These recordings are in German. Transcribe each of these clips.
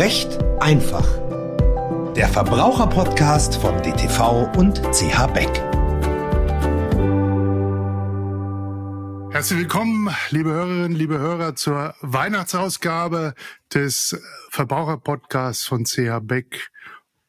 Recht einfach. Der Verbraucherpodcast von DTV und CH Beck. Herzlich willkommen, liebe Hörerinnen, liebe Hörer, zur Weihnachtsausgabe des Verbraucherpodcasts von CH Beck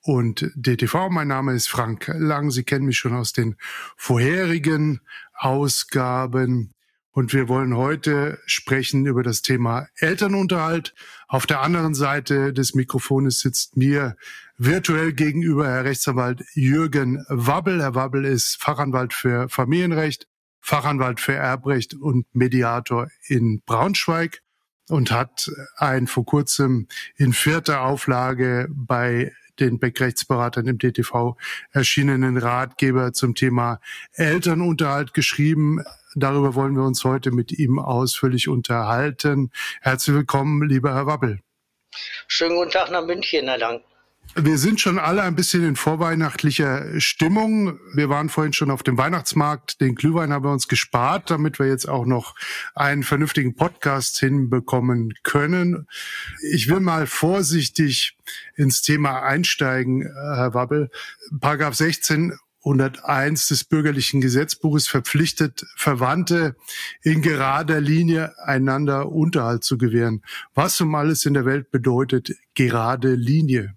und DTV. Mein Name ist Frank Lang. Sie kennen mich schon aus den vorherigen Ausgaben. Und wir wollen heute sprechen über das Thema Elternunterhalt. Auf der anderen Seite des Mikrofones sitzt mir virtuell gegenüber Herr Rechtsanwalt Jürgen Wabbel. Herr Wabbel ist Fachanwalt für Familienrecht, Fachanwalt für Erbrecht und Mediator in Braunschweig und hat ein vor kurzem in vierter Auflage bei den Beck-Rechtsberatern im DTV erschienenen Ratgeber zum Thema Elternunterhalt geschrieben. Darüber wollen wir uns heute mit ihm ausführlich unterhalten. Herzlich willkommen, lieber Herr Wappel. Schönen guten Tag nach München, Herr Lang. Wir sind schon alle ein bisschen in vorweihnachtlicher Stimmung. Wir waren vorhin schon auf dem Weihnachtsmarkt. Den Glühwein haben wir uns gespart, damit wir jetzt auch noch einen vernünftigen Podcast hinbekommen können. Ich will mal vorsichtig ins Thema einsteigen, Herr Wabbel. Paragraph 16 101 des bürgerlichen Gesetzbuches verpflichtet Verwandte in gerader Linie einander Unterhalt zu gewähren. Was um alles in der Welt bedeutet gerade Linie?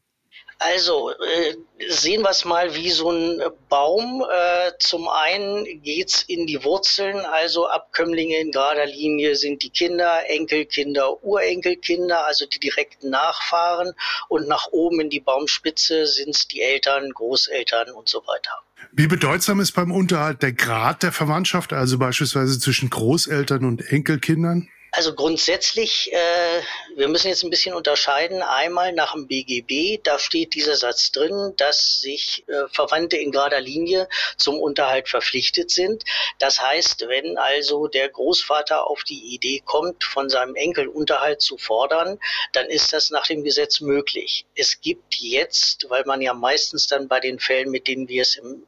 Also äh, sehen wir es mal wie so ein Baum. Äh, zum einen geht's in die Wurzeln, also Abkömmlinge in gerader Linie sind die Kinder, Enkelkinder, Urenkelkinder, also die direkten Nachfahren. Und nach oben in die Baumspitze sind's die Eltern, Großeltern und so weiter. Wie bedeutsam ist beim Unterhalt der Grad der Verwandtschaft, also beispielsweise zwischen Großeltern und Enkelkindern? Also grundsätzlich, äh, wir müssen jetzt ein bisschen unterscheiden. Einmal nach dem BGB, da steht dieser Satz drin, dass sich äh, Verwandte in gerader Linie zum Unterhalt verpflichtet sind. Das heißt, wenn also der Großvater auf die Idee kommt, von seinem Enkel Unterhalt zu fordern, dann ist das nach dem Gesetz möglich. Es gibt jetzt, weil man ja meistens dann bei den Fällen, mit denen wir es im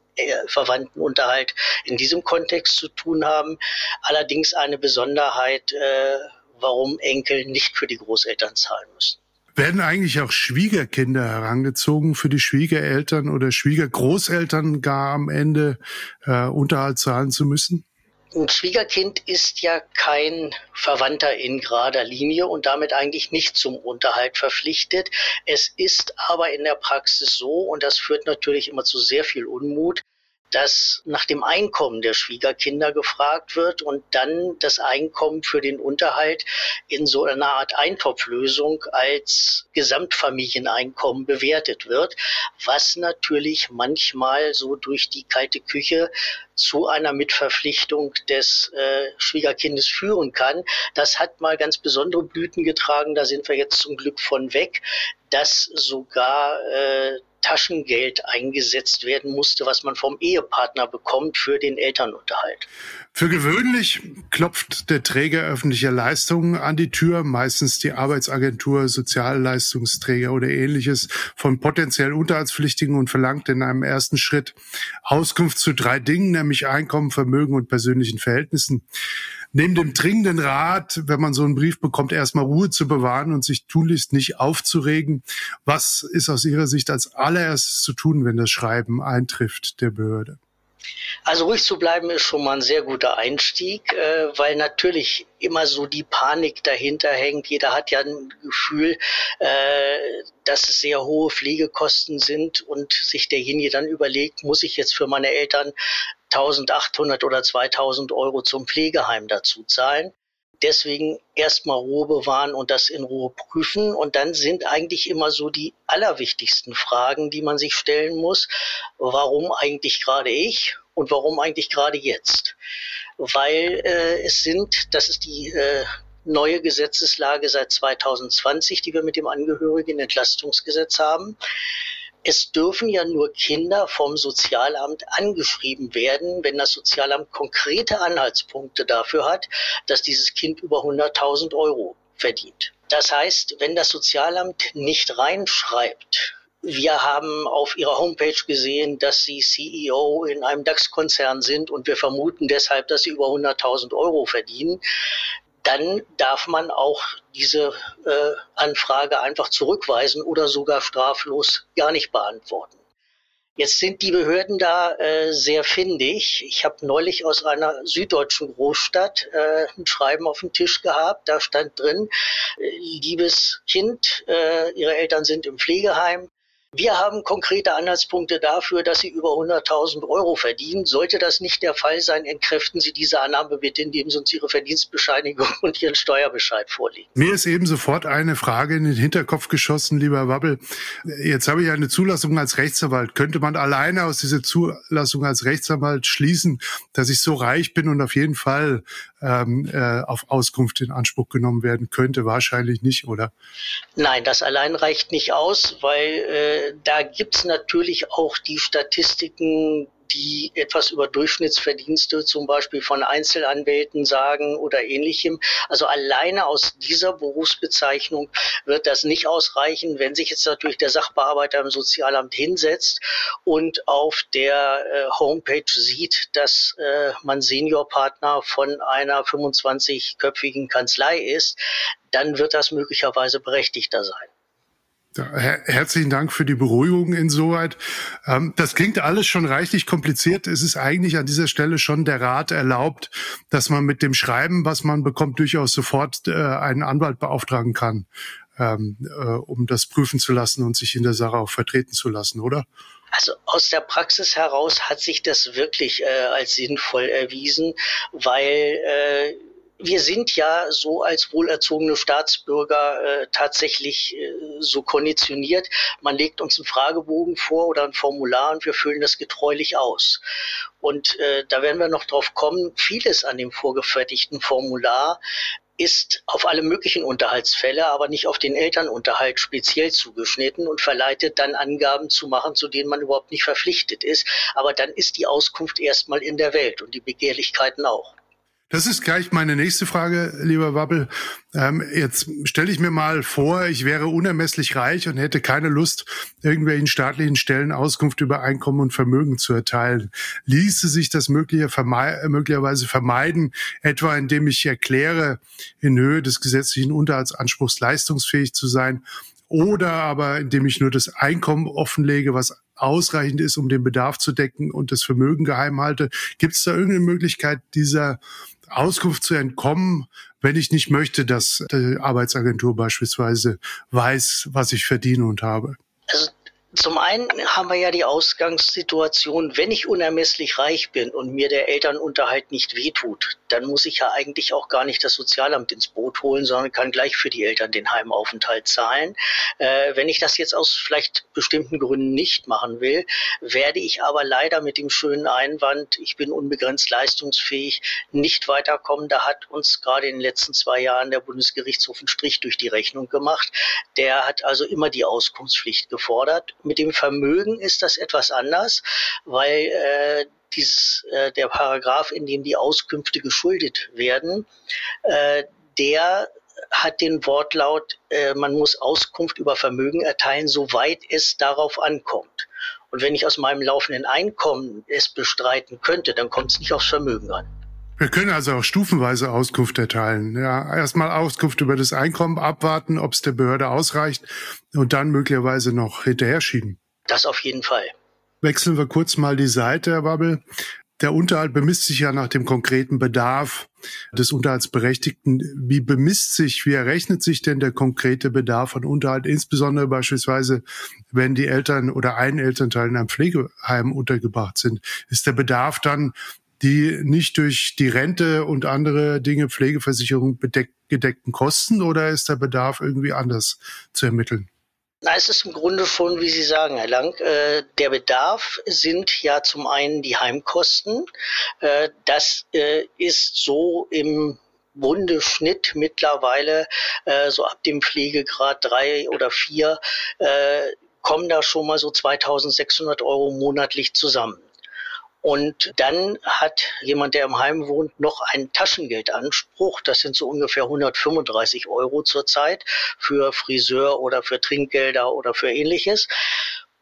Verwandtenunterhalt in diesem Kontext zu tun haben. Allerdings eine Besonderheit, äh, warum Enkel nicht für die Großeltern zahlen müssen. Werden eigentlich auch Schwiegerkinder herangezogen für die Schwiegereltern oder Schwiegergroßeltern gar am Ende äh, Unterhalt zahlen zu müssen? Ein Schwiegerkind ist ja kein Verwandter in gerader Linie und damit eigentlich nicht zum Unterhalt verpflichtet. Es ist aber in der Praxis so, und das führt natürlich immer zu sehr viel Unmut, dass nach dem Einkommen der Schwiegerkinder gefragt wird und dann das Einkommen für den Unterhalt in so einer Art Eintopflösung als Gesamtfamilieneinkommen bewertet wird, was natürlich manchmal so durch die kalte Küche zu einer Mitverpflichtung des äh, Schwiegerkindes führen kann. Das hat mal ganz besondere Blüten getragen, da sind wir jetzt zum Glück von weg, dass sogar äh, Taschengeld eingesetzt werden musste, was man vom Ehepartner bekommt für den Elternunterhalt. Für gewöhnlich klopft der Träger öffentlicher Leistungen an die Tür, meistens die Arbeitsagentur, Sozialleistungsträger oder ähnliches von potenziell Unterhaltspflichtigen und verlangt in einem ersten Schritt Auskunft zu drei Dingen, nämlich Einkommen, Vermögen und persönlichen Verhältnissen neben dem dringenden Rat, wenn man so einen Brief bekommt, erstmal Ruhe zu bewahren und sich tunlichst nicht aufzuregen. Was ist aus Ihrer Sicht als allererstes zu tun, wenn das Schreiben eintrifft der Behörde? Also ruhig zu bleiben ist schon mal ein sehr guter Einstieg, äh, weil natürlich immer so die Panik dahinter hängt. Jeder hat ja ein Gefühl, äh, dass es sehr hohe Pflegekosten sind und sich derjenige dann überlegt, muss ich jetzt für meine Eltern 1800 oder 2000 Euro zum Pflegeheim dazu zahlen? deswegen erstmal Ruhe bewahren und das in Ruhe prüfen. Und dann sind eigentlich immer so die allerwichtigsten Fragen, die man sich stellen muss. Warum eigentlich gerade ich und warum eigentlich gerade jetzt? Weil äh, es sind, das ist die äh, neue Gesetzeslage seit 2020, die wir mit dem Angehörigen Entlastungsgesetz haben es dürfen ja nur Kinder vom Sozialamt angeschrieben werden, wenn das Sozialamt konkrete Anhaltspunkte dafür hat, dass dieses Kind über 100.000 Euro verdient. Das heißt, wenn das Sozialamt nicht reinschreibt, wir haben auf Ihrer Homepage gesehen, dass Sie CEO in einem DAX-Konzern sind und wir vermuten deshalb, dass Sie über 100.000 Euro verdienen dann darf man auch diese äh, Anfrage einfach zurückweisen oder sogar straflos gar nicht beantworten. Jetzt sind die Behörden da äh, sehr findig. Ich habe neulich aus einer süddeutschen Großstadt äh, ein Schreiben auf dem Tisch gehabt. Da stand drin, äh, liebes Kind, äh, Ihre Eltern sind im Pflegeheim. Wir haben konkrete Anhaltspunkte dafür, dass Sie über 100.000 Euro verdienen. Sollte das nicht der Fall sein, entkräften Sie diese Annahme bitte, indem Sie uns Ihre Verdienstbescheinigung und Ihren Steuerbescheid vorlegen. Mir ist eben sofort eine Frage in den Hinterkopf geschossen, lieber Wabbel. Jetzt habe ich eine Zulassung als Rechtsanwalt. Könnte man alleine aus dieser Zulassung als Rechtsanwalt schließen, dass ich so reich bin und auf jeden Fall ähm, äh, auf Auskunft in Anspruch genommen werden könnte? Wahrscheinlich nicht, oder? Nein, das allein reicht nicht aus, weil äh, da gibt's natürlich auch die Statistiken, die etwas über Durchschnittsverdienste zum Beispiel von Einzelanwälten sagen oder ähnlichem. Also alleine aus dieser Berufsbezeichnung wird das nicht ausreichen, wenn sich jetzt natürlich der Sachbearbeiter im Sozialamt hinsetzt und auf der äh, Homepage sieht, dass äh, man Seniorpartner von einer 25-köpfigen Kanzlei ist, dann wird das möglicherweise berechtigter sein. Her herzlichen Dank für die Beruhigung insoweit. Ähm, das klingt alles schon reichlich kompliziert. Es ist eigentlich an dieser Stelle schon der Rat erlaubt, dass man mit dem Schreiben, was man bekommt, durchaus sofort äh, einen Anwalt beauftragen kann, ähm, äh, um das prüfen zu lassen und sich in der Sache auch vertreten zu lassen, oder? Also aus der Praxis heraus hat sich das wirklich äh, als sinnvoll erwiesen, weil äh, wir sind ja so als wohlerzogene Staatsbürger äh, tatsächlich äh, so konditioniert. Man legt uns einen Fragebogen vor oder ein Formular und wir füllen das getreulich aus. Und äh, da werden wir noch drauf kommen, vieles an dem vorgefertigten Formular ist auf alle möglichen Unterhaltsfälle, aber nicht auf den Elternunterhalt speziell zugeschnitten und verleitet dann Angaben zu machen, zu denen man überhaupt nicht verpflichtet ist. Aber dann ist die Auskunft erstmal in der Welt und die Begehrlichkeiten auch. Das ist gleich meine nächste Frage, lieber Wabbel. Ähm, jetzt stelle ich mir mal vor, ich wäre unermesslich reich und hätte keine Lust, irgendwelchen staatlichen Stellen Auskunft über Einkommen und Vermögen zu erteilen. Ließe sich das möglicherweise vermeiden, etwa indem ich erkläre, in Höhe des gesetzlichen Unterhaltsanspruchs leistungsfähig zu sein, oder aber indem ich nur das Einkommen offenlege, was ausreichend ist, um den Bedarf zu decken und das Vermögen geheim halte. Gibt es da irgendeine Möglichkeit, dieser Auskunft zu entkommen, wenn ich nicht möchte, dass die Arbeitsagentur beispielsweise weiß, was ich verdiene und habe. Also zum einen haben wir ja die Ausgangssituation, wenn ich unermesslich reich bin und mir der Elternunterhalt nicht wehtut, dann muss ich ja eigentlich auch gar nicht das Sozialamt ins Boot holen, sondern kann gleich für die Eltern den Heimaufenthalt zahlen. Äh, wenn ich das jetzt aus vielleicht bestimmten Gründen nicht machen will, werde ich aber leider mit dem schönen Einwand, ich bin unbegrenzt leistungsfähig, nicht weiterkommen. Da hat uns gerade in den letzten zwei Jahren der Bundesgerichtshof einen Strich durch die Rechnung gemacht. Der hat also immer die Auskunftspflicht gefordert mit dem Vermögen ist das etwas anders, weil äh, dieses, äh, der Paragraph, in dem die Auskünfte geschuldet werden, äh, der hat den Wortlaut, äh, man muss Auskunft über Vermögen erteilen, soweit es darauf ankommt. Und wenn ich aus meinem laufenden Einkommen es bestreiten könnte, dann kommt es nicht aufs Vermögen an. Wir können also auch stufenweise Auskunft erteilen. Ja, erstmal Auskunft über das Einkommen abwarten, ob es der Behörde ausreicht und dann möglicherweise noch hinterher schieben. Das auf jeden Fall. Wechseln wir kurz mal die Seite, Herr Wabbel. Der Unterhalt bemisst sich ja nach dem konkreten Bedarf des Unterhaltsberechtigten. Wie bemisst sich, wie errechnet sich denn der konkrete Bedarf an Unterhalt, insbesondere beispielsweise, wenn die Eltern oder ein Elternteil in einem Pflegeheim untergebracht sind? Ist der Bedarf dann die nicht durch die Rente und andere Dinge, Pflegeversicherung bedeck, gedeckten Kosten oder ist der Bedarf irgendwie anders zu ermitteln? Na, es ist im Grunde schon, wie Sie sagen, Herr Lang, äh, der Bedarf sind ja zum einen die Heimkosten. Äh, das äh, ist so im Bundeschnitt mittlerweile, äh, so ab dem Pflegegrad drei oder vier, äh, kommen da schon mal so 2600 Euro monatlich zusammen. Und dann hat jemand, der im Heim wohnt, noch einen Taschengeldanspruch. Das sind so ungefähr 135 Euro zurzeit für Friseur oder für Trinkgelder oder für ähnliches.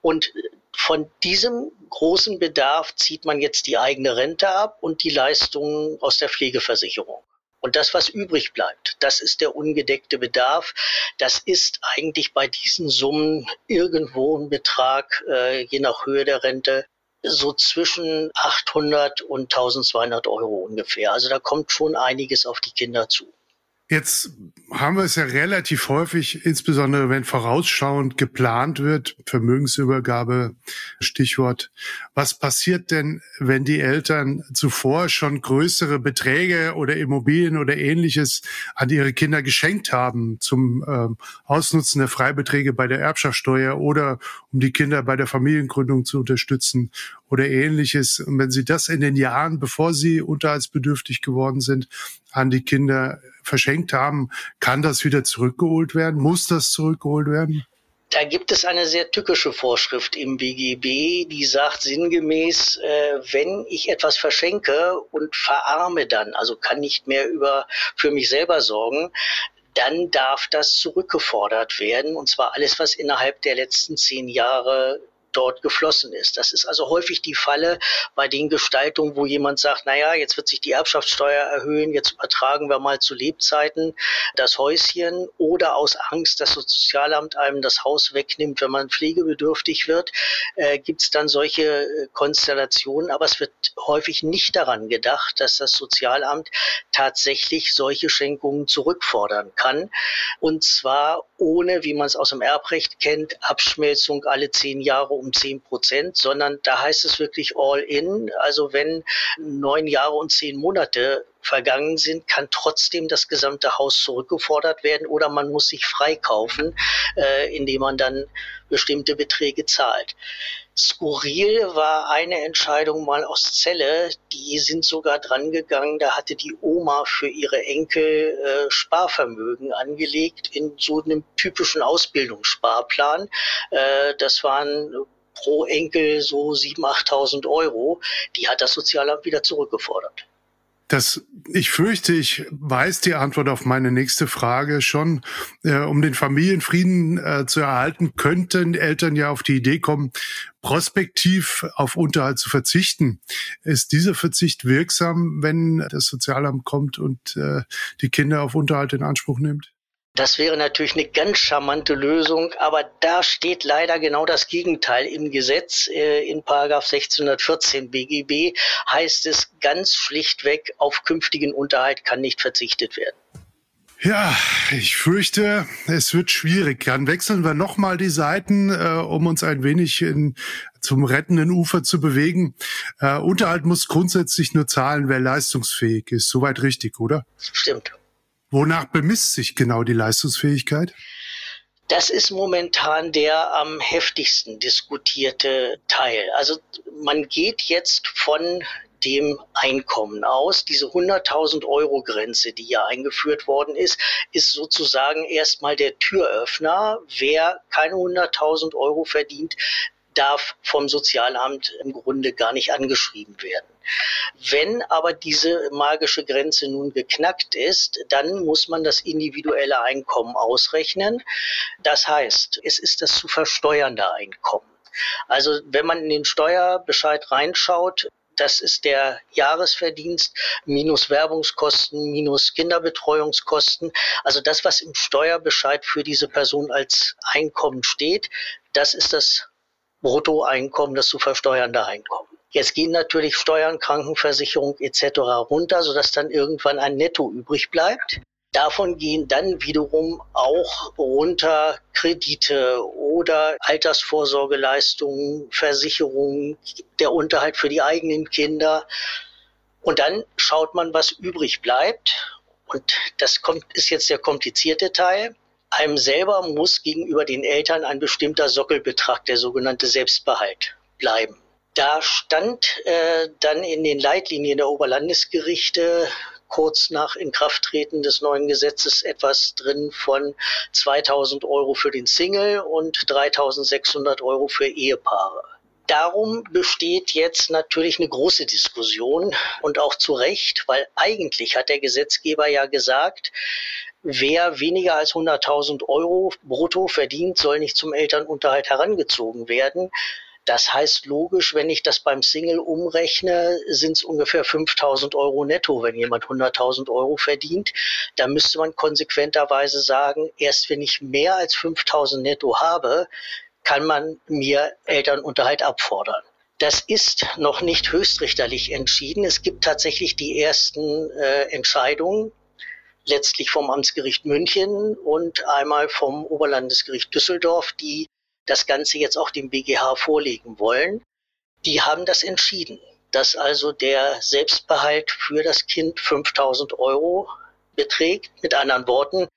Und von diesem großen Bedarf zieht man jetzt die eigene Rente ab und die Leistungen aus der Pflegeversicherung. Und das, was übrig bleibt, das ist der ungedeckte Bedarf. Das ist eigentlich bei diesen Summen irgendwo ein Betrag, äh, je nach Höhe der Rente, so zwischen 800 und 1200 Euro ungefähr. Also da kommt schon einiges auf die Kinder zu. Jetzt haben wir es ja relativ häufig, insbesondere wenn vorausschauend geplant wird, Vermögensübergabe, Stichwort. Was passiert denn, wenn die Eltern zuvor schon größere Beträge oder Immobilien oder ähnliches an ihre Kinder geschenkt haben zum ähm, Ausnutzen der Freibeträge bei der Erbschaftssteuer oder um die Kinder bei der Familiengründung zu unterstützen oder ähnliches. Und wenn sie das in den Jahren, bevor sie unterhaltsbedürftig geworden sind, an die Kinder verschenkt haben, kann das wieder zurückgeholt werden? Muss das zurückgeholt werden? Da gibt es eine sehr tückische Vorschrift im BGB, die sagt sinngemäß, äh, wenn ich etwas verschenke und verarme dann, also kann nicht mehr über für mich selber sorgen, dann darf das zurückgefordert werden. Und zwar alles, was innerhalb der letzten zehn Jahre dort geflossen ist. Das ist also häufig die Falle bei den Gestaltungen, wo jemand sagt, naja, jetzt wird sich die Erbschaftssteuer erhöhen, jetzt übertragen wir mal zu Lebzeiten das Häuschen oder aus Angst, dass das Sozialamt einem das Haus wegnimmt, wenn man pflegebedürftig wird, äh, gibt es dann solche äh, Konstellationen. Aber es wird häufig nicht daran gedacht, dass das Sozialamt tatsächlich solche Schenkungen zurückfordern kann. Und zwar ohne, wie man es aus dem Erbrecht kennt, Abschmelzung alle zehn Jahre um 10 Prozent, sondern da heißt es wirklich all in. Also wenn neun Jahre und zehn Monate vergangen sind, kann trotzdem das gesamte Haus zurückgefordert werden oder man muss sich freikaufen, äh, indem man dann bestimmte Beträge zahlt. Skurril war eine Entscheidung mal aus Celle, die sind sogar dran gegangen, da hatte die Oma für ihre Enkel äh, Sparvermögen angelegt in so einem typischen Ausbildungssparplan. Äh, das waren pro Enkel so 7.000, 8.000 Euro. Die hat das Sozialamt wieder zurückgefordert. Das, ich fürchte, ich weiß die Antwort auf meine nächste Frage schon. Äh, um den Familienfrieden äh, zu erhalten, könnten Eltern ja auf die Idee kommen, prospektiv auf Unterhalt zu verzichten. Ist dieser Verzicht wirksam, wenn das Sozialamt kommt und äh, die Kinder auf Unterhalt in Anspruch nimmt? Das wäre natürlich eine ganz charmante Lösung, aber da steht leider genau das Gegenteil im Gesetz. Äh, in Paragraph 1614 BGB heißt es ganz schlichtweg, auf künftigen Unterhalt kann nicht verzichtet werden. Ja, ich fürchte, es wird schwierig. Dann wechseln wir nochmal die Seiten, äh, um uns ein wenig in, zum rettenden Ufer zu bewegen. Äh, Unterhalt muss grundsätzlich nur zahlen, wer leistungsfähig ist. Soweit richtig, oder? Stimmt. Wonach bemisst sich genau die Leistungsfähigkeit? Das ist momentan der am heftigsten diskutierte Teil. Also man geht jetzt von dem Einkommen aus. Diese 100.000 Euro Grenze, die ja eingeführt worden ist, ist sozusagen erstmal der Türöffner. Wer keine 100.000 Euro verdient, darf vom Sozialamt im Grunde gar nicht angeschrieben werden. Wenn aber diese magische Grenze nun geknackt ist, dann muss man das individuelle Einkommen ausrechnen. Das heißt, es ist das zu versteuernde Einkommen. Also wenn man in den Steuerbescheid reinschaut, das ist der Jahresverdienst minus Werbungskosten, minus Kinderbetreuungskosten. Also das, was im Steuerbescheid für diese Person als Einkommen steht, das ist das Bruttoeinkommen, das zu versteuernde Einkommen. Jetzt gehen natürlich Steuern, Krankenversicherung etc. runter, sodass dann irgendwann ein Netto übrig bleibt. Davon gehen dann wiederum auch runter Kredite oder Altersvorsorgeleistungen, Versicherungen, der Unterhalt für die eigenen Kinder. Und dann schaut man, was übrig bleibt. Und das kommt, ist jetzt der komplizierte Teil. Einem selber muss gegenüber den Eltern ein bestimmter Sockelbetrag, der sogenannte Selbstbehalt, bleiben. Da stand äh, dann in den Leitlinien der Oberlandesgerichte kurz nach Inkrafttreten des neuen Gesetzes etwas drin von 2000 Euro für den Single und 3600 Euro für Ehepaare. Darum besteht jetzt natürlich eine große Diskussion und auch zu Recht, weil eigentlich hat der Gesetzgeber ja gesagt, wer weniger als 100.000 Euro brutto verdient, soll nicht zum Elternunterhalt herangezogen werden. Das heißt logisch, wenn ich das beim Single umrechne, sind es ungefähr 5000 Euro netto, wenn jemand 100.000 Euro verdient. Da müsste man konsequenterweise sagen, erst wenn ich mehr als 5000 netto habe, kann man mir Elternunterhalt abfordern. Das ist noch nicht höchstrichterlich entschieden. Es gibt tatsächlich die ersten äh, Entscheidungen, letztlich vom Amtsgericht München und einmal vom Oberlandesgericht Düsseldorf, die das Ganze jetzt auch dem BGH vorlegen wollen. Die haben das entschieden, dass also der Selbstbehalt für das Kind 5000 Euro beträgt. Mit anderen Worten,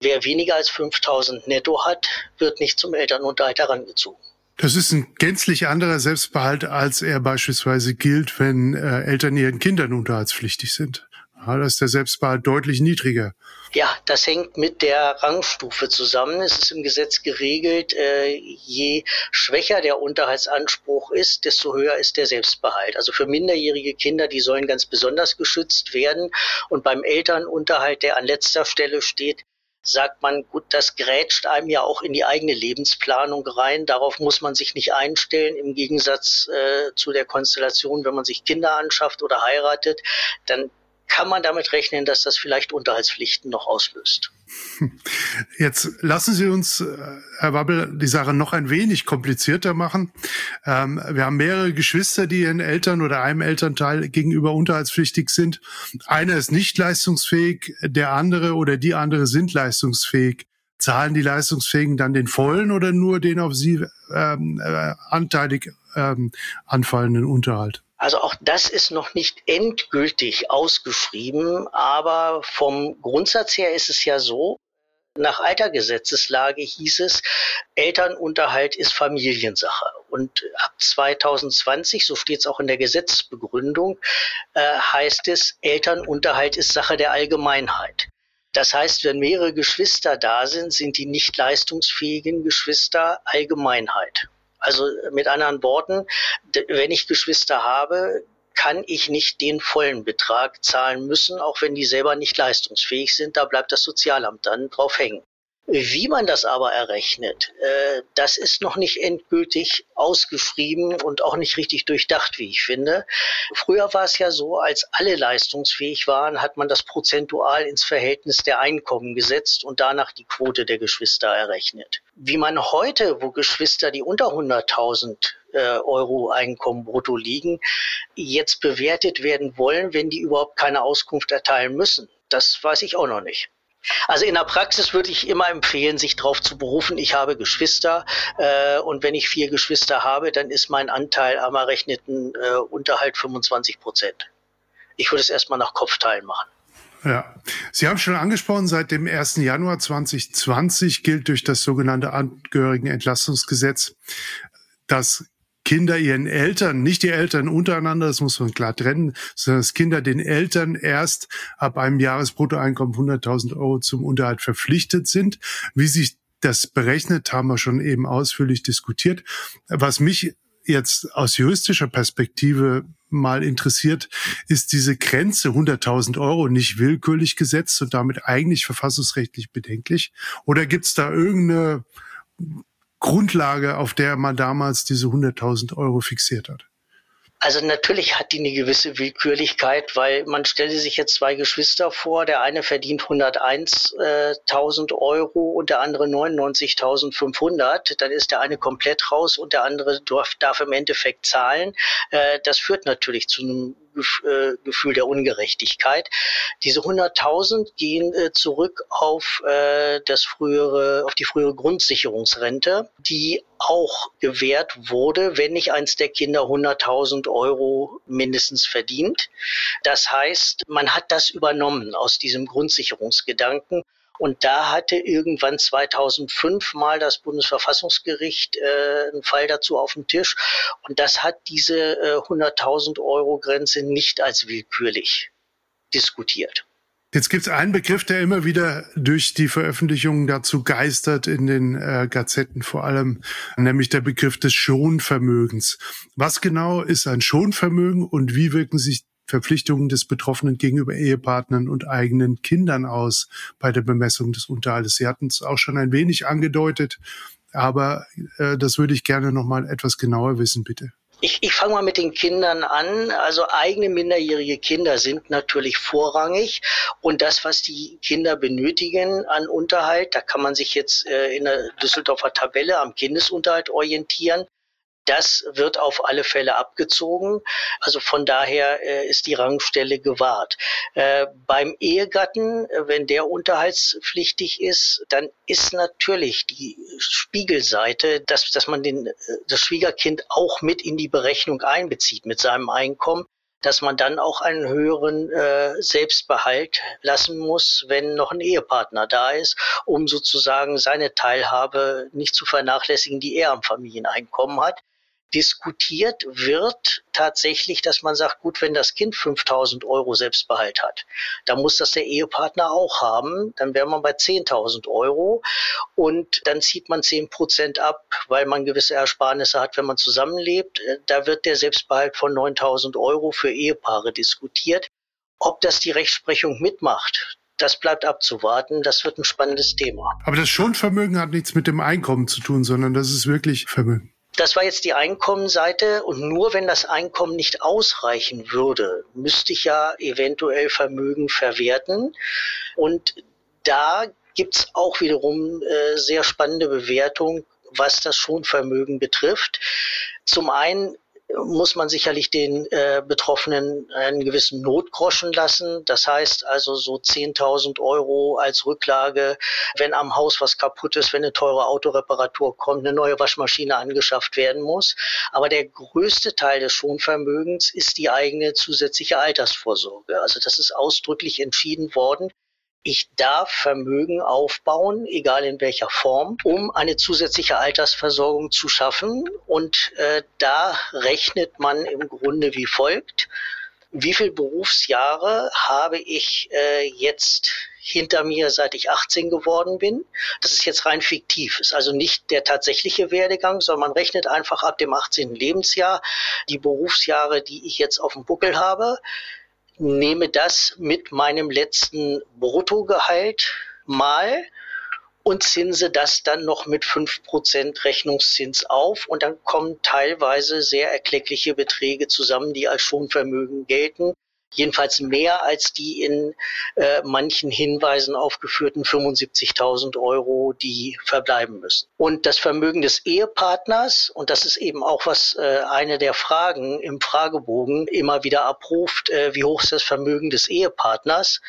wer weniger als 5000 netto hat, wird nicht zum Elternunterhalt herangezogen. Das ist ein gänzlich anderer Selbstbehalt, als er beispielsweise gilt, wenn äh, Eltern ihren Kindern unterhaltspflichtig sind. Da ist der Selbstbehalt deutlich niedriger. Ja, das hängt mit der Rangstufe zusammen. Es ist im Gesetz geregelt, äh, je schwächer der Unterhaltsanspruch ist, desto höher ist der Selbstbehalt. Also für minderjährige Kinder, die sollen ganz besonders geschützt werden. Und beim Elternunterhalt, der an letzter Stelle steht, sagt man, gut, das grätscht einem ja auch in die eigene Lebensplanung rein. Darauf muss man sich nicht einstellen. Im Gegensatz äh, zu der Konstellation, wenn man sich Kinder anschafft oder heiratet, dann kann man damit rechnen, dass das vielleicht Unterhaltspflichten noch auslöst. Jetzt lassen Sie uns, äh, Herr Wabbel, die Sache noch ein wenig komplizierter machen. Ähm, wir haben mehrere Geschwister, die ihren Eltern oder einem Elternteil gegenüber unterhaltspflichtig sind. Einer ist nicht leistungsfähig, der andere oder die andere sind leistungsfähig. Zahlen die Leistungsfähigen dann den vollen oder nur den auf sie ähm, äh, anteilig ähm, anfallenden Unterhalt? Also auch das ist noch nicht endgültig ausgeschrieben, aber vom Grundsatz her ist es ja so, nach alter Gesetzeslage hieß es, Elternunterhalt ist Familiensache. Und ab 2020, so steht es auch in der Gesetzbegründung, äh, heißt es, Elternunterhalt ist Sache der Allgemeinheit. Das heißt, wenn mehrere Geschwister da sind, sind die nicht leistungsfähigen Geschwister Allgemeinheit. Also mit anderen Worten, wenn ich Geschwister habe, kann ich nicht den vollen Betrag zahlen müssen, auch wenn die selber nicht leistungsfähig sind. Da bleibt das Sozialamt dann drauf hängen. Wie man das aber errechnet, äh, das ist noch nicht endgültig ausgeschrieben und auch nicht richtig durchdacht, wie ich finde. Früher war es ja so, als alle leistungsfähig waren, hat man das prozentual ins Verhältnis der Einkommen gesetzt und danach die Quote der Geschwister errechnet. Wie man heute, wo Geschwister, die unter 100.000 äh, Euro Einkommen brutto liegen, jetzt bewertet werden wollen, wenn die überhaupt keine Auskunft erteilen müssen. Das weiß ich auch noch nicht. Also in der Praxis würde ich immer empfehlen, sich darauf zu berufen, ich habe Geschwister äh, und wenn ich vier Geschwister habe, dann ist mein Anteil am errechneten äh, Unterhalt 25 Prozent. Ich würde es erstmal nach Kopfteilen machen. Ja, Sie haben schon angesprochen, seit dem 1. Januar 2020 gilt durch das sogenannte Angehörigenentlastungsgesetz, dass Kinder ihren Eltern, nicht die Eltern untereinander, das muss man klar trennen, sondern dass Kinder den Eltern erst ab einem Jahresbruttoeinkommen 100.000 Euro zum Unterhalt verpflichtet sind. Wie sich das berechnet, haben wir schon eben ausführlich diskutiert. Was mich jetzt aus juristischer Perspektive mal interessiert, ist diese Grenze 100.000 Euro nicht willkürlich gesetzt und damit eigentlich verfassungsrechtlich bedenklich? Oder gibt es da irgendeine Grundlage, auf der man damals diese 100.000 Euro fixiert hat? Also natürlich hat die eine gewisse Willkürlichkeit, weil man stelle sich jetzt zwei Geschwister vor, der eine verdient 101.000 Euro und der andere 99.500, dann ist der eine komplett raus und der andere darf, darf im Endeffekt zahlen. Äh, das führt natürlich zu einem äh, Gefühl der Ungerechtigkeit. Diese 100.000 gehen äh, zurück auf äh, das frühere, auf die frühere Grundsicherungsrente, die auch gewährt wurde, wenn nicht eins der Kinder 100.000 Euro mindestens verdient. Das heißt, man hat das übernommen aus diesem Grundsicherungsgedanken und da hatte irgendwann 2005 mal das Bundesverfassungsgericht äh, einen Fall dazu auf dem Tisch. Und das hat diese äh, 100.000 Euro Grenze nicht als willkürlich diskutiert. Jetzt gibt es einen Begriff, der immer wieder durch die Veröffentlichungen dazu geistert in den äh, Gazetten vor allem, nämlich der Begriff des Schonvermögens. Was genau ist ein Schonvermögen und wie wirken sich Verpflichtungen des Betroffenen gegenüber Ehepartnern und eigenen Kindern aus bei der Bemessung des Unterhaltes. Sie hatten es auch schon ein wenig angedeutet. Aber äh, das würde ich gerne noch mal etwas genauer wissen, bitte. Ich, ich fange mal mit den Kindern an. Also eigene minderjährige Kinder sind natürlich vorrangig und das, was die Kinder benötigen an Unterhalt, da kann man sich jetzt äh, in der Düsseldorfer Tabelle am Kindesunterhalt orientieren. Das wird auf alle Fälle abgezogen. Also von daher äh, ist die Rangstelle gewahrt. Äh, beim Ehegatten, wenn der unterhaltspflichtig ist, dann ist natürlich die Spiegelseite, dass, dass man den, äh, das Schwiegerkind auch mit in die Berechnung einbezieht mit seinem Einkommen dass man dann auch einen höheren äh, Selbstbehalt lassen muss, wenn noch ein Ehepartner da ist, um sozusagen seine Teilhabe nicht zu vernachlässigen, die er am Familieneinkommen hat diskutiert wird tatsächlich, dass man sagt, gut, wenn das Kind 5000 Euro Selbstbehalt hat, dann muss das der Ehepartner auch haben. Dann wäre man bei 10.000 Euro und dann zieht man 10 Prozent ab, weil man gewisse Ersparnisse hat, wenn man zusammenlebt. Da wird der Selbstbehalt von 9000 Euro für Ehepaare diskutiert. Ob das die Rechtsprechung mitmacht, das bleibt abzuwarten. Das wird ein spannendes Thema. Aber das Schonvermögen hat nichts mit dem Einkommen zu tun, sondern das ist wirklich Vermögen. Das war jetzt die Einkommenseite und nur wenn das Einkommen nicht ausreichen würde, müsste ich ja eventuell Vermögen verwerten. Und da gibt's auch wiederum äh, sehr spannende Bewertung, was das Schonvermögen betrifft. Zum einen muss man sicherlich den äh, Betroffenen einen gewissen Notgroschen lassen. Das heißt also so 10.000 Euro als Rücklage, wenn am Haus was kaputt ist, wenn eine teure Autoreparatur kommt, eine neue Waschmaschine angeschafft werden muss. Aber der größte Teil des Schonvermögens ist die eigene zusätzliche Altersvorsorge. Also das ist ausdrücklich entschieden worden ich darf Vermögen aufbauen, egal in welcher Form, um eine zusätzliche Altersversorgung zu schaffen. Und äh, da rechnet man im Grunde wie folgt. Wie viele Berufsjahre habe ich äh, jetzt hinter mir, seit ich 18 geworden bin? Das ist jetzt rein fiktiv, ist also nicht der tatsächliche Werdegang, sondern man rechnet einfach ab dem 18. Lebensjahr die Berufsjahre, die ich jetzt auf dem Buckel habe nehme das mit meinem letzten Bruttogehalt mal und zinse das dann noch mit fünf Prozent Rechnungszins auf. Und dann kommen teilweise sehr erkleckliche Beträge zusammen, die als Schonvermögen gelten jedenfalls mehr als die in äh, manchen Hinweisen aufgeführten 75.000 Euro, die verbleiben müssen. Und das Vermögen des Ehepartners, und das ist eben auch was äh, eine der Fragen im Fragebogen immer wieder abruft, äh, wie hoch ist das Vermögen des Ehepartners?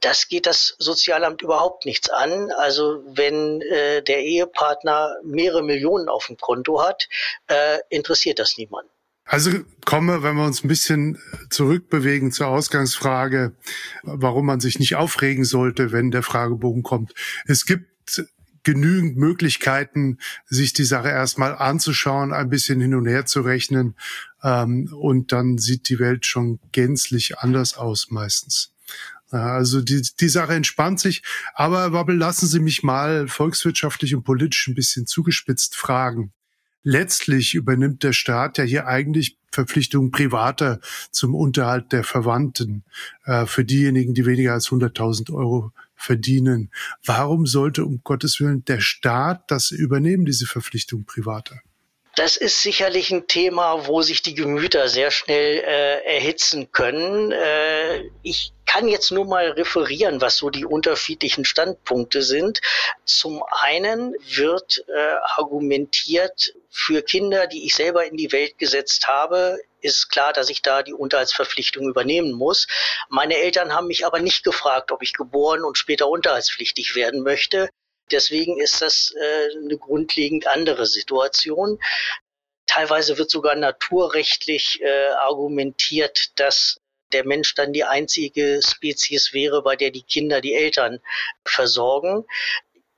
Das geht das Sozialamt überhaupt nichts an. Also wenn äh, der Ehepartner mehrere Millionen auf dem Konto hat, äh, interessiert das niemanden. Also komme, wenn wir uns ein bisschen zurückbewegen zur Ausgangsfrage, warum man sich nicht aufregen sollte, wenn der Fragebogen kommt. Es gibt genügend Möglichkeiten, sich die Sache erstmal anzuschauen, ein bisschen hin und her zu rechnen. Ähm, und dann sieht die Welt schon gänzlich anders aus meistens. Also die, die Sache entspannt sich. Aber Wabbel, lassen Sie mich mal volkswirtschaftlich und politisch ein bisschen zugespitzt fragen letztlich übernimmt der Staat ja hier eigentlich Verpflichtungen privater zum Unterhalt der Verwandten äh, für diejenigen, die weniger als 100.000 Euro verdienen. Warum sollte um Gottes Willen der Staat das übernehmen, diese Verpflichtung privater? Das ist sicherlich ein Thema, wo sich die Gemüter sehr schnell äh, erhitzen können. Äh, ich kann jetzt nur mal referieren, was so die unterschiedlichen Standpunkte sind. Zum einen wird äh, argumentiert, für Kinder, die ich selber in die Welt gesetzt habe, ist klar, dass ich da die Unterhaltsverpflichtung übernehmen muss. Meine Eltern haben mich aber nicht gefragt, ob ich geboren und später unterhaltspflichtig werden möchte. Deswegen ist das äh, eine grundlegend andere Situation. Teilweise wird sogar naturrechtlich äh, argumentiert, dass der Mensch dann die einzige Spezies wäre, bei der die Kinder die Eltern versorgen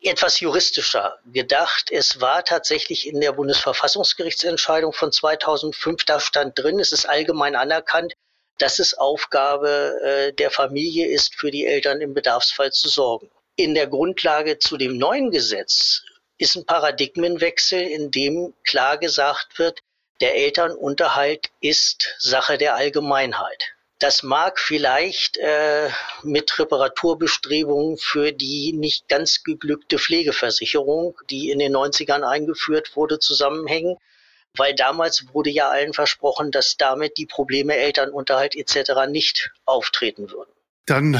etwas juristischer gedacht. Es war tatsächlich in der Bundesverfassungsgerichtsentscheidung von 2005, da stand drin, es ist allgemein anerkannt, dass es Aufgabe äh, der Familie ist, für die Eltern im Bedarfsfall zu sorgen. In der Grundlage zu dem neuen Gesetz ist ein Paradigmenwechsel, in dem klar gesagt wird, der Elternunterhalt ist Sache der Allgemeinheit. Das mag vielleicht äh, mit Reparaturbestrebungen für die nicht ganz geglückte Pflegeversicherung, die in den 90ern eingeführt wurde, zusammenhängen weil damals wurde ja allen versprochen, dass damit die Probleme Elternunterhalt etc. nicht auftreten würden. Dann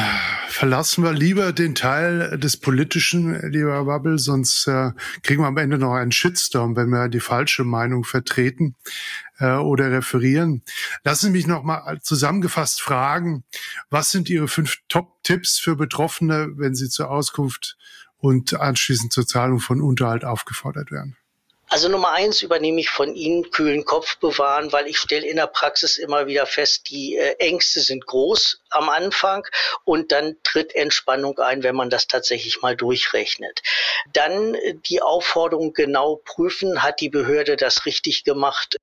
verlassen wir lieber den Teil des Politischen, lieber Wabbel, sonst äh, kriegen wir am Ende noch einen Shitstorm, wenn wir die falsche Meinung vertreten äh, oder referieren. Lassen Sie mich noch mal zusammengefasst fragen, was sind Ihre fünf Top-Tipps für Betroffene, wenn sie zur Auskunft und anschließend zur Zahlung von Unterhalt aufgefordert werden? Also Nummer eins übernehme ich von Ihnen kühlen Kopf bewahren, weil ich stelle in der Praxis immer wieder fest, die äh, Ängste sind groß am Anfang und dann tritt Entspannung ein, wenn man das tatsächlich mal durchrechnet. Dann äh, die Aufforderung genau prüfen, hat die Behörde das richtig gemacht?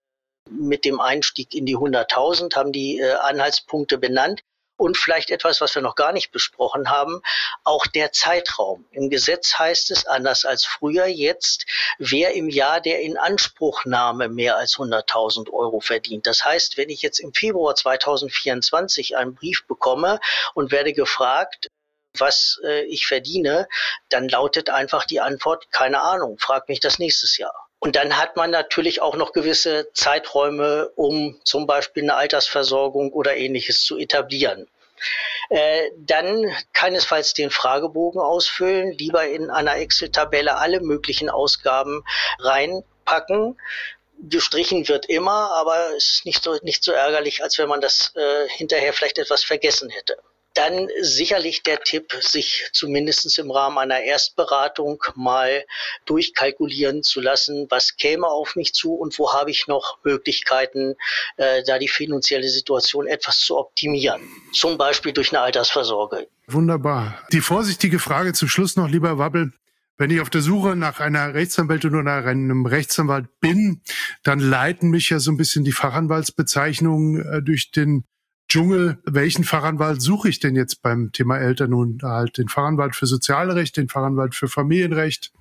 Mit dem Einstieg in die 100.000 haben die äh, Anhaltspunkte benannt. Und vielleicht etwas, was wir noch gar nicht besprochen haben, auch der Zeitraum. Im Gesetz heißt es, anders als früher jetzt, wer im Jahr der Inanspruchnahme mehr als 100.000 Euro verdient. Das heißt, wenn ich jetzt im Februar 2024 einen Brief bekomme und werde gefragt, was äh, ich verdiene, dann lautet einfach die Antwort, keine Ahnung, frag mich das nächstes Jahr. Und dann hat man natürlich auch noch gewisse Zeiträume, um zum Beispiel eine Altersversorgung oder ähnliches zu etablieren. Äh, dann keinesfalls den Fragebogen ausfüllen, lieber in einer Excel-Tabelle alle möglichen Ausgaben reinpacken. Gestrichen wird immer, aber es ist nicht so, nicht so ärgerlich, als wenn man das äh, hinterher vielleicht etwas vergessen hätte. Dann sicherlich der Tipp, sich zumindest im Rahmen einer Erstberatung mal durchkalkulieren zu lassen, was käme auf mich zu und wo habe ich noch Möglichkeiten, äh, da die finanzielle Situation etwas zu optimieren. Zum Beispiel durch eine Altersversorgung. Wunderbar. Die vorsichtige Frage zum Schluss noch, lieber Wabbel. Wenn ich auf der Suche nach einer Rechtsanwältin oder einem Rechtsanwalt bin, dann leiten mich ja so ein bisschen die Fachanwaltsbezeichnungen äh, durch den Dschungel, welchen Fachanwalt suche ich denn jetzt beim Thema Elternunterhalt? Den Fachanwalt für Sozialrecht, den Fachanwalt für Familienrecht?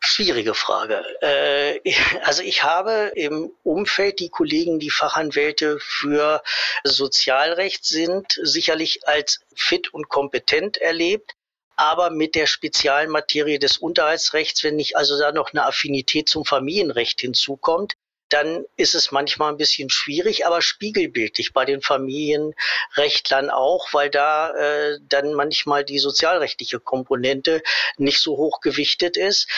Schwierige Frage. Äh, also ich habe im Umfeld die Kollegen, die Fachanwälte für Sozialrecht sind, sicherlich als fit und kompetent erlebt. Aber mit der Spezialmaterie des Unterhaltsrechts, wenn nicht also da noch eine Affinität zum Familienrecht hinzukommt, dann ist es manchmal ein bisschen schwierig, aber spiegelbildlich bei den Familienrechtlern auch, weil da äh, dann manchmal die sozialrechtliche Komponente nicht so hoch gewichtet ist.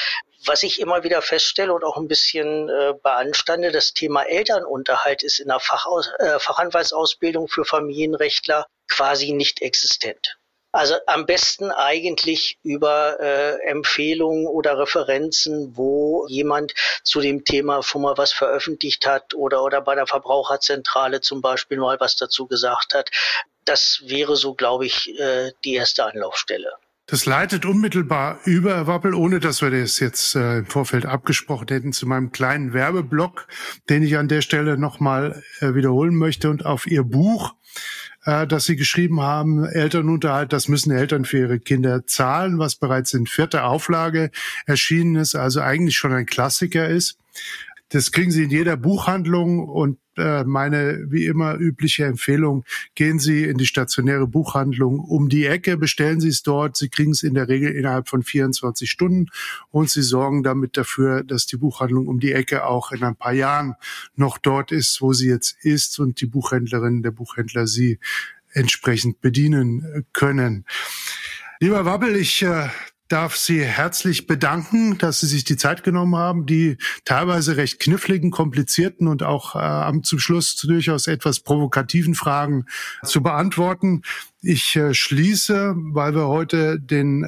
Was ich immer wieder feststelle und auch ein bisschen äh, beanstande, das Thema Elternunterhalt ist in der Fachaus äh, Fachanwaltsausbildung für Familienrechtler quasi nicht existent. Also am besten eigentlich über äh, Empfehlungen oder Referenzen, wo jemand zu dem Thema schon mal was veröffentlicht hat oder, oder bei der Verbraucherzentrale zum Beispiel mal was dazu gesagt hat. Das wäre so, glaube ich, äh, die erste Anlaufstelle. Das leitet unmittelbar über, Wappel, ohne dass wir das jetzt äh, im Vorfeld abgesprochen hätten, zu meinem kleinen Werbeblock, den ich an der Stelle nochmal äh, wiederholen möchte und auf Ihr Buch äh, dass sie geschrieben haben, Elternunterhalt, das müssen Eltern für ihre Kinder zahlen, was bereits in vierter Auflage erschienen ist, also eigentlich schon ein Klassiker ist. Das kriegen Sie in jeder Buchhandlung und äh, meine wie immer übliche Empfehlung, gehen Sie in die stationäre Buchhandlung um die Ecke, bestellen Sie es dort. Sie kriegen es in der Regel innerhalb von 24 Stunden und Sie sorgen damit dafür, dass die Buchhandlung um die Ecke auch in ein paar Jahren noch dort ist, wo sie jetzt ist und die Buchhändlerin, der Buchhändler Sie entsprechend bedienen können. Lieber Wabbel, ich äh, darf Sie herzlich bedanken, dass Sie sich die Zeit genommen haben, die teilweise recht kniffligen, komplizierten und auch äh, zum Schluss durchaus etwas provokativen Fragen zu beantworten. Ich äh, schließe, weil wir heute den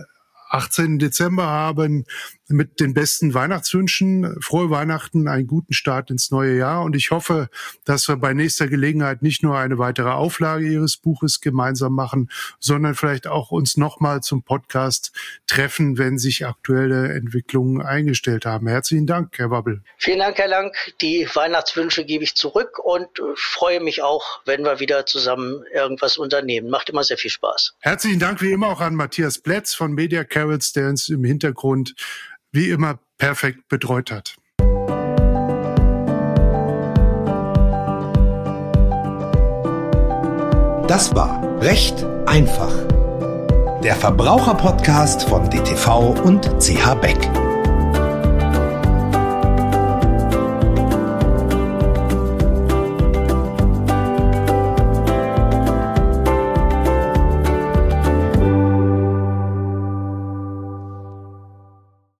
18. Dezember haben mit den besten Weihnachtswünschen. Frohe Weihnachten, einen guten Start ins neue Jahr. Und ich hoffe, dass wir bei nächster Gelegenheit nicht nur eine weitere Auflage Ihres Buches gemeinsam machen, sondern vielleicht auch uns nochmal zum Podcast treffen, wenn sich aktuelle Entwicklungen eingestellt haben. Herzlichen Dank, Herr Wabbel. Vielen Dank, Herr Lang. Die Weihnachtswünsche gebe ich zurück und freue mich auch, wenn wir wieder zusammen irgendwas unternehmen. Macht immer sehr viel Spaß. Herzlichen Dank wie immer auch an Matthias Plätz von Media Carrots, der uns im Hintergrund wie immer perfekt betreut hat. Das war recht einfach. Der Verbraucherpodcast von DTV und CH Beck.